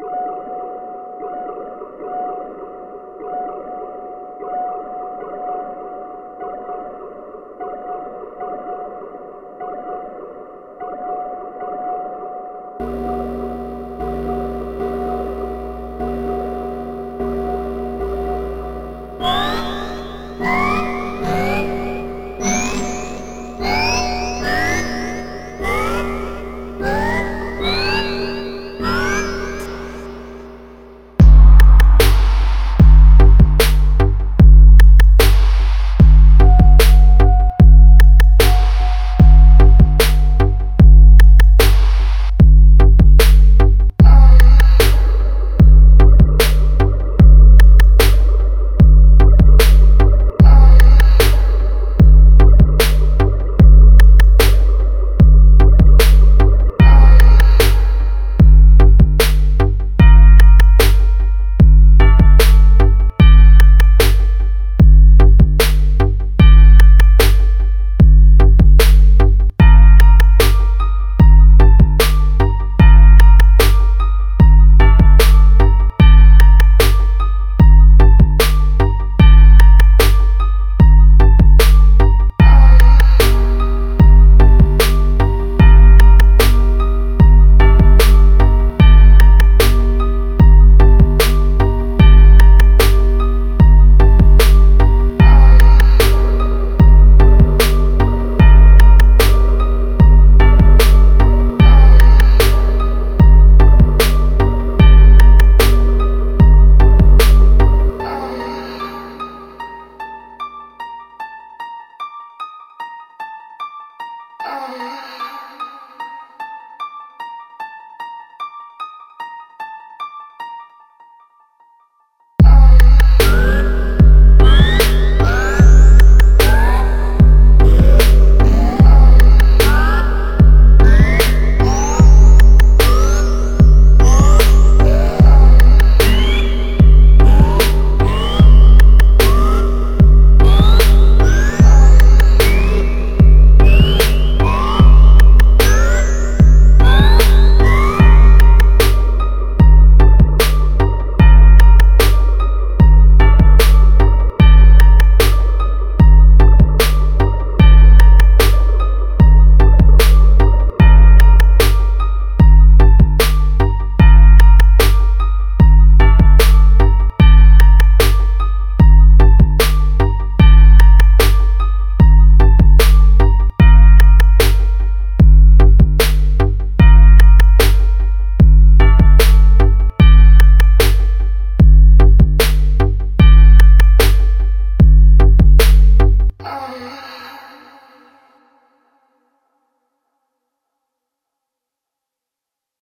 you